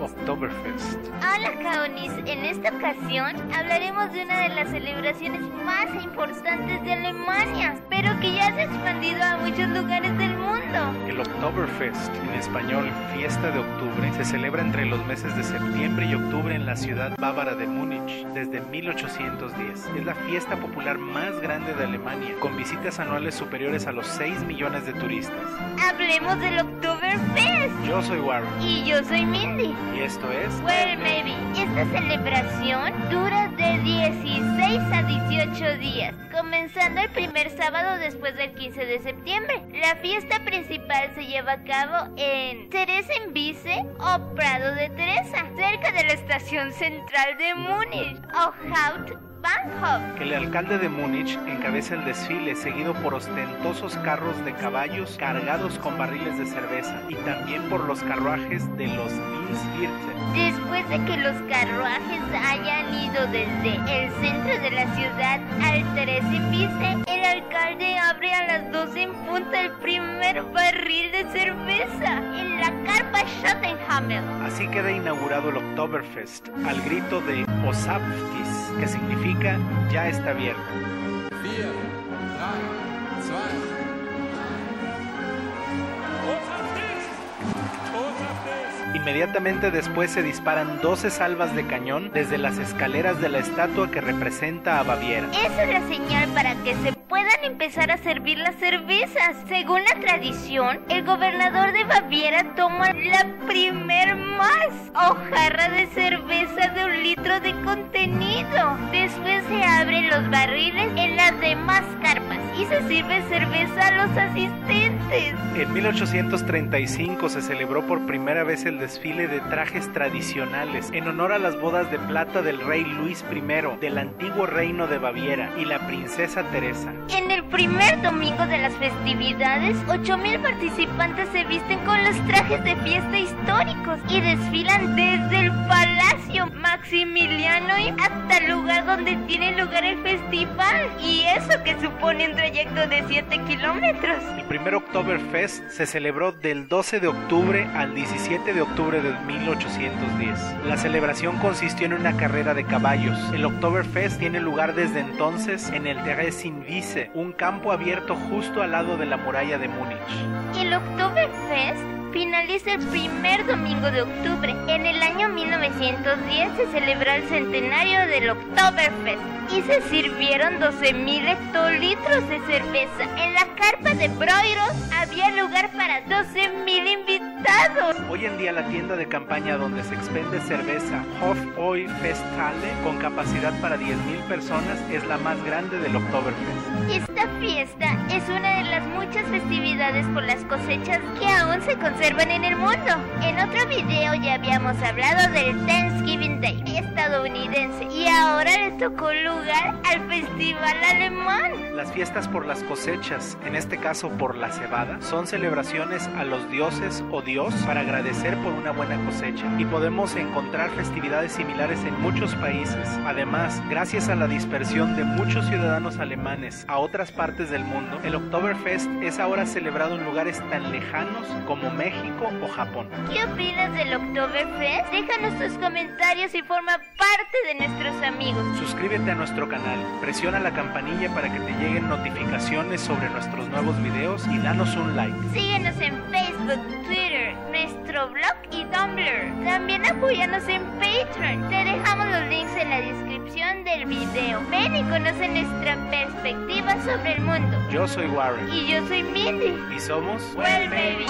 Oktoberfest. Hola Kaunis, en esta ocasión hablaremos de una de las celebraciones más importantes de Alemania, pero que ya se ha expandido a muchos lugares del mundo. El Oktoberfest, en español Fiesta de Octubre, se celebra entre los meses de septiembre y octubre en la ciudad bávara de Múnich desde 1810. Es la fiesta popular más grande de Alemania, con visitas anuales superiores a los 6 millones de turistas. Hablemos del Oktoberfest. Yo soy Warren Y yo soy Mindy. Y esto es Well, maybe. Esta celebración dura de 16 a 18 días, comenzando el primer sábado después del 15 de septiembre. La fiesta principal se lleva a cabo en Theresienwiese o Prado de Teresa, cerca de la estación central de Múnich o Que el alcalde de Múnich encabeza el desfile seguido por ostentosos carros de caballos cargados con barriles de cerveza y también por los carruajes de los Dienstwirte. Después de que los carruajes hayan ido desde el centro de la ciudad al Theresienwiese, el alcalde abre a las 12 en punto el primer barril de cerveza en la carpa Schottenhamel. Así queda inaugurado el Oktoberfest al grito de Que significa ya está abierto. 4, 3, 2, Inmediatamente después se disparan 12 salvas de cañón desde las escaleras de la estatua que representa a Baviera. Esa es la señal para que se puedan empezar a servir las cervezas. Según la tradición, el gobernador de Baviera toma la primer más o jarra de cerveza de un contenido. Después se abren los barriles en las demás carpas y se sirve cerveza a los asistentes. En 1835 se celebró por primera vez el desfile de trajes tradicionales en honor a las bodas de plata del rey Luis I del antiguo reino de Baviera y la princesa Teresa. En el primer domingo de las festividades, 8.000 participantes se visten con los trajes de fiesta históricos y desfilan desde el Palacio Maximiliano hasta el lugar donde tiene lugar el festival. Y eso que supone un trayecto de 7 kilómetros. El primer Oktoberfest se celebró del 12 de octubre al 17 de octubre de 1810. La celebración consistió en una carrera de caballos. El Oktoberfest tiene lugar desde entonces en el Theresienwiese, un campo abierto justo al lado de la muralla de Múnich. El Oktoberfest finaliza el primer domingo de octubre. En el año 1910 se celebró el centenario del Oktoberfest y se sirvieron 12.000 hectolitros de cerveza. En la carpa de Broiros había lugar para 12.000 Hoy en día la tienda de campaña donde se expende cerveza Hof Oi Festhalle con capacidad para 10.000 personas es la más grande del Oktoberfest. Esta fiesta es una de las muchas festividades por las cosechas que aún se conservan en el mundo. En otro video ya habíamos hablado del Thanksgiving Day estadounidense y ahora le tocó lugar al festival alemán. Las fiestas por las cosechas, en este caso por la cebada, son celebraciones a los dioses o dios para agradecer por una buena cosecha y podemos encontrar festividades similares en muchos países. Además, gracias a la dispersión de muchos ciudadanos alemanes a otras partes del mundo, el Oktoberfest es ahora celebrado en lugares tan lejanos como México o Japón. ¿Qué opinas del Oktoberfest? Déjanos tus comentarios y forma parte de nuestros amigos. Suscríbete a nuestro canal, presiona la campanilla para que te lleguen notificaciones sobre nuestros nuevos videos y danos un like. Síguenos en Facebook, Twitter, nuestro blog y Tumblr. También apóyanos en Patreon. Te dejamos los links en la descripción del video. Ven y conoce nuestra perspectiva sobre el mundo. Yo soy Warren Y yo soy Mindy. y somos Well, baby.